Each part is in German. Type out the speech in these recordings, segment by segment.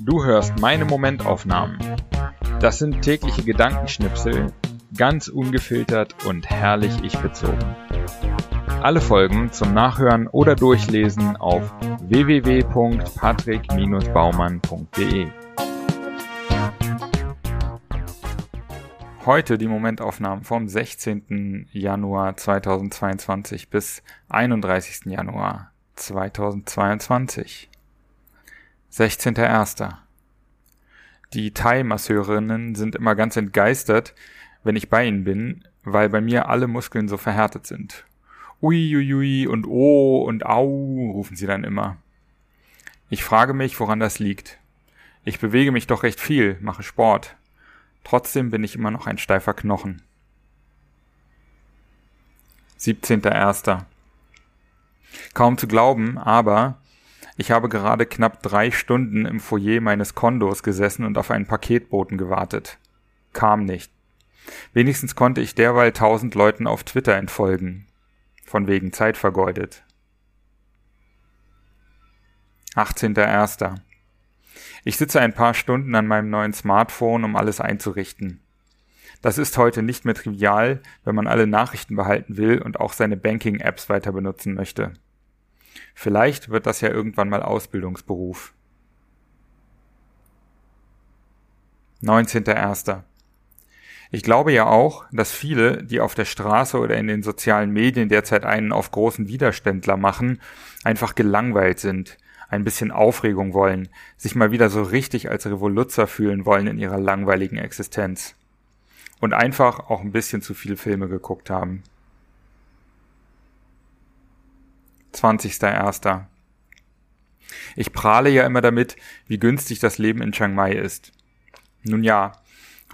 Du hörst meine Momentaufnahmen. Das sind tägliche Gedankenschnipsel, ganz ungefiltert und herrlich ich bezogen. Alle Folgen zum Nachhören oder Durchlesen auf www.patrick-baumann.de. Heute die Momentaufnahmen vom 16. Januar 2022 bis 31. Januar 2022. 16.01. Die Thai-Masseurinnen sind immer ganz entgeistert, wenn ich bei ihnen bin, weil bei mir alle Muskeln so verhärtet sind. Uiuiui und oh und au, rufen sie dann immer. Ich frage mich, woran das liegt. Ich bewege mich doch recht viel, mache Sport. Trotzdem bin ich immer noch ein steifer Knochen. 17.01. Kaum zu glauben, aber ich habe gerade knapp drei Stunden im Foyer meines Kondos gesessen und auf einen Paketboten gewartet. Kam nicht. Wenigstens konnte ich derweil tausend Leuten auf Twitter entfolgen. Von wegen Zeit vergeudet. 18.01. Ich sitze ein paar Stunden an meinem neuen Smartphone, um alles einzurichten. Das ist heute nicht mehr trivial, wenn man alle Nachrichten behalten will und auch seine Banking-Apps weiter benutzen möchte. Vielleicht wird das ja irgendwann mal Ausbildungsberuf. 19.01. Ich glaube ja auch, dass viele, die auf der Straße oder in den sozialen Medien derzeit einen auf großen Widerständler machen, einfach gelangweilt sind, ein bisschen Aufregung wollen, sich mal wieder so richtig als Revoluzer fühlen wollen in ihrer langweiligen Existenz. Und einfach auch ein bisschen zu viele Filme geguckt haben. 20.01. Ich prahle ja immer damit, wie günstig das Leben in Chiang Mai ist. Nun ja,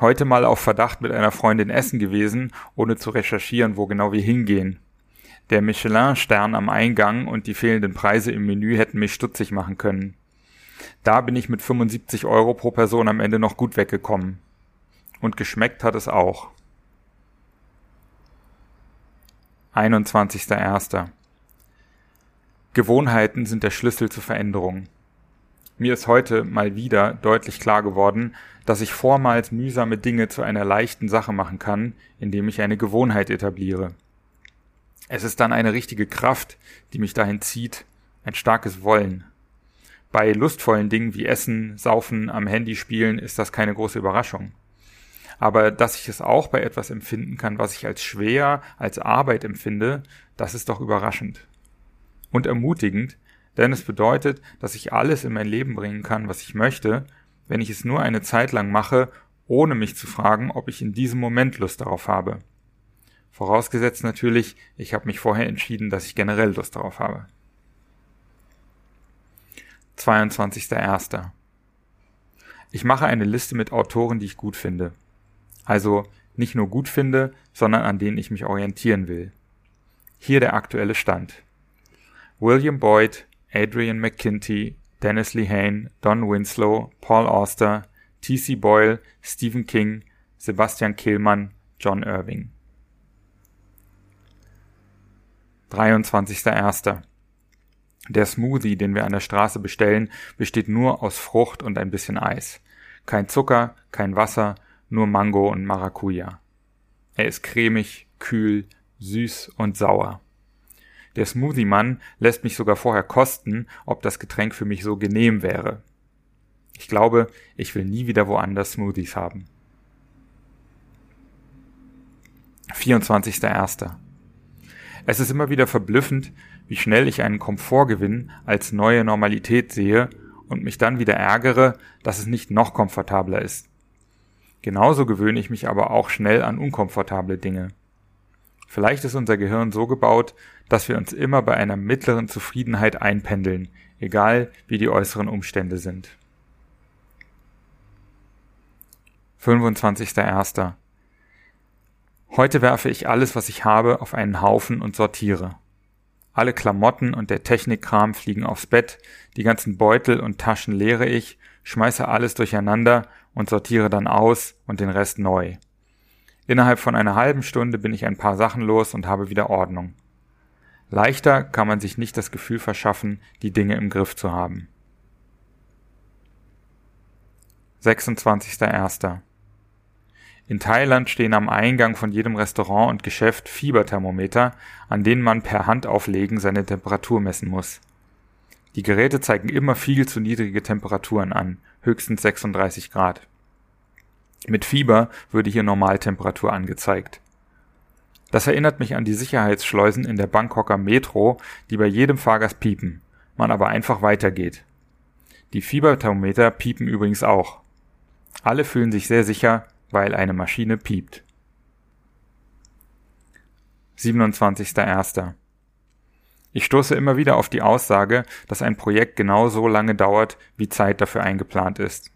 heute mal auf Verdacht mit einer Freundin essen gewesen, ohne zu recherchieren, wo genau wir hingehen. Der Michelin-Stern am Eingang und die fehlenden Preise im Menü hätten mich stutzig machen können. Da bin ich mit 75 Euro pro Person am Ende noch gut weggekommen. Und geschmeckt hat es auch. 21.01. Gewohnheiten sind der Schlüssel zur Veränderung. Mir ist heute mal wieder deutlich klar geworden, dass ich vormals mühsame Dinge zu einer leichten Sache machen kann, indem ich eine Gewohnheit etabliere. Es ist dann eine richtige Kraft, die mich dahin zieht, ein starkes Wollen. Bei lustvollen Dingen wie Essen, Saufen, am Handy spielen ist das keine große Überraschung. Aber dass ich es auch bei etwas empfinden kann, was ich als schwer, als Arbeit empfinde, das ist doch überraschend und ermutigend, denn es bedeutet, dass ich alles in mein Leben bringen kann, was ich möchte, wenn ich es nur eine Zeit lang mache, ohne mich zu fragen, ob ich in diesem Moment Lust darauf habe. Vorausgesetzt natürlich, ich habe mich vorher entschieden, dass ich generell Lust darauf habe. 22.01. Ich mache eine Liste mit Autoren, die ich gut finde. Also nicht nur gut finde, sondern an denen ich mich orientieren will. Hier der aktuelle Stand. William Boyd, Adrian McKinty, Dennis Lehane, Don Winslow, Paul Auster, T.C. Boyle, Stephen King, Sebastian Kehlmann, John Irving. 23.01. Der Smoothie, den wir an der Straße bestellen, besteht nur aus Frucht und ein bisschen Eis. Kein Zucker, kein Wasser, nur Mango und Maracuja. Er ist cremig, kühl, süß und sauer. Der Smoothie-Mann lässt mich sogar vorher kosten, ob das Getränk für mich so genehm wäre. Ich glaube, ich will nie wieder woanders Smoothies haben. 24.01. Es ist immer wieder verblüffend, wie schnell ich einen Komfortgewinn als neue Normalität sehe und mich dann wieder ärgere, dass es nicht noch komfortabler ist. Genauso gewöhne ich mich aber auch schnell an unkomfortable Dinge. Vielleicht ist unser Gehirn so gebaut, dass wir uns immer bei einer mittleren Zufriedenheit einpendeln, egal wie die äußeren Umstände sind. 25.01. Heute werfe ich alles, was ich habe, auf einen Haufen und sortiere. Alle Klamotten und der Technikkram fliegen aufs Bett, die ganzen Beutel und Taschen leere ich, schmeiße alles durcheinander und sortiere dann aus und den Rest neu. Innerhalb von einer halben Stunde bin ich ein paar Sachen los und habe wieder Ordnung. Leichter kann man sich nicht das Gefühl verschaffen, die Dinge im Griff zu haben. 26.01. In Thailand stehen am Eingang von jedem Restaurant und Geschäft Fieberthermometer, an denen man per Handauflegen seine Temperatur messen muss. Die Geräte zeigen immer viel zu niedrige Temperaturen an, höchstens 36 Grad. Mit Fieber würde hier Normaltemperatur angezeigt. Das erinnert mich an die Sicherheitsschleusen in der Bangkoker Metro, die bei jedem Fahrgast piepen, man aber einfach weitergeht. Die Fieberthermometer piepen übrigens auch. Alle fühlen sich sehr sicher, weil eine Maschine piept. 27.01. Ich stoße immer wieder auf die Aussage, dass ein Projekt genau so lange dauert, wie Zeit dafür eingeplant ist.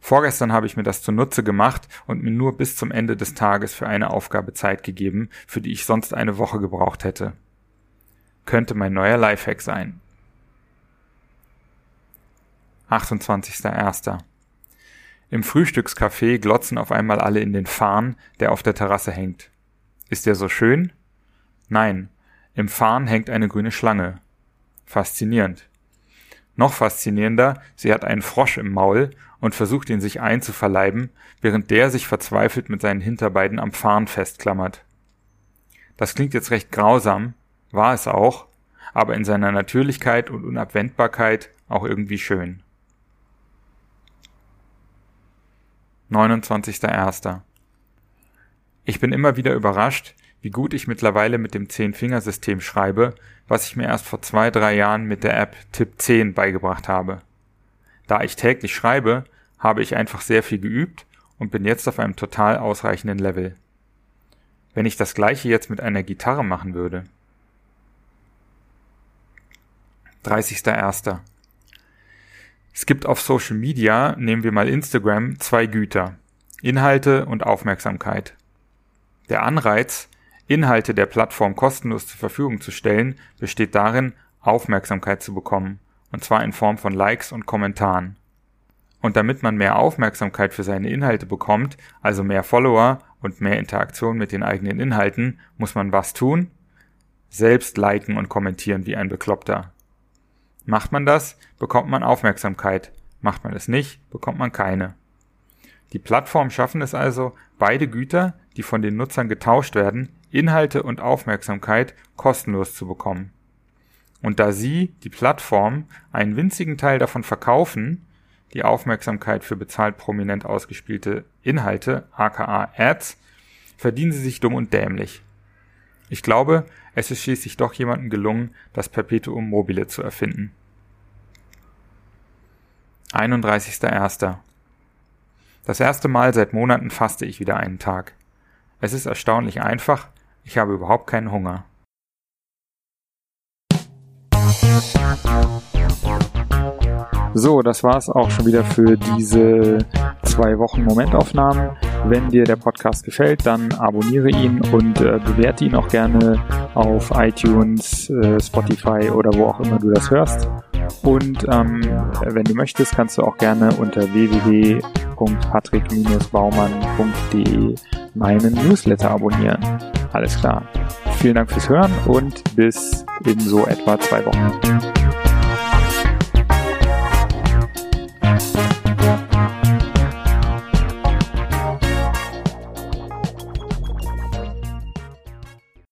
Vorgestern habe ich mir das zunutze gemacht und mir nur bis zum Ende des Tages für eine Aufgabe Zeit gegeben, für die ich sonst eine Woche gebraucht hätte. Könnte mein neuer Lifehack sein. 28.01. Im Frühstückscafé glotzen auf einmal alle in den Farn, der auf der Terrasse hängt. Ist der so schön? Nein, im Farn hängt eine grüne Schlange. Faszinierend. Noch faszinierender, sie hat einen Frosch im Maul und versucht ihn sich einzuverleiben, während der sich verzweifelt mit seinen Hinterbeinen am Farn festklammert. Das klingt jetzt recht grausam, war es auch, aber in seiner Natürlichkeit und Unabwendbarkeit auch irgendwie schön. 29.01. Ich bin immer wieder überrascht, wie gut ich mittlerweile mit dem Zehn-Fingersystem schreibe, was ich mir erst vor zwei, drei Jahren mit der App Tipp 10 beigebracht habe. Da ich täglich schreibe, habe ich einfach sehr viel geübt und bin jetzt auf einem total ausreichenden Level. Wenn ich das gleiche jetzt mit einer Gitarre machen würde. 30.01. Es gibt auf Social Media, nehmen wir mal Instagram, zwei Güter. Inhalte und Aufmerksamkeit. Der Anreiz, Inhalte der Plattform kostenlos zur Verfügung zu stellen, besteht darin, Aufmerksamkeit zu bekommen, und zwar in Form von Likes und Kommentaren. Und damit man mehr Aufmerksamkeit für seine Inhalte bekommt, also mehr Follower und mehr Interaktion mit den eigenen Inhalten, muss man was tun? Selbst liken und kommentieren wie ein Bekloppter. Macht man das, bekommt man Aufmerksamkeit. Macht man es nicht, bekommt man keine. Die Plattformen schaffen es also, beide Güter, die von den Nutzern getauscht werden, Inhalte und Aufmerksamkeit kostenlos zu bekommen. Und da sie, die Plattform, einen winzigen Teil davon verkaufen, die Aufmerksamkeit für bezahlt prominent ausgespielte Inhalte, aka Ads, verdienen sie sich dumm und dämlich. Ich glaube, es ist schließlich doch jemandem gelungen, das Perpetuum mobile zu erfinden. 31.01. Das erste Mal seit Monaten faste ich wieder einen Tag. Es ist erstaunlich einfach, ich habe überhaupt keinen Hunger. So, das war's auch schon wieder für diese zwei Wochen Momentaufnahmen. Wenn dir der Podcast gefällt, dann abonniere ihn und äh, bewerte ihn auch gerne auf iTunes, äh, Spotify oder wo auch immer du das hörst. Und ähm, wenn du möchtest, kannst du auch gerne unter www.patrick-baumann.de meinen Newsletter abonnieren. Alles klar. Vielen Dank fürs Hören und bis in so etwa zwei Wochen.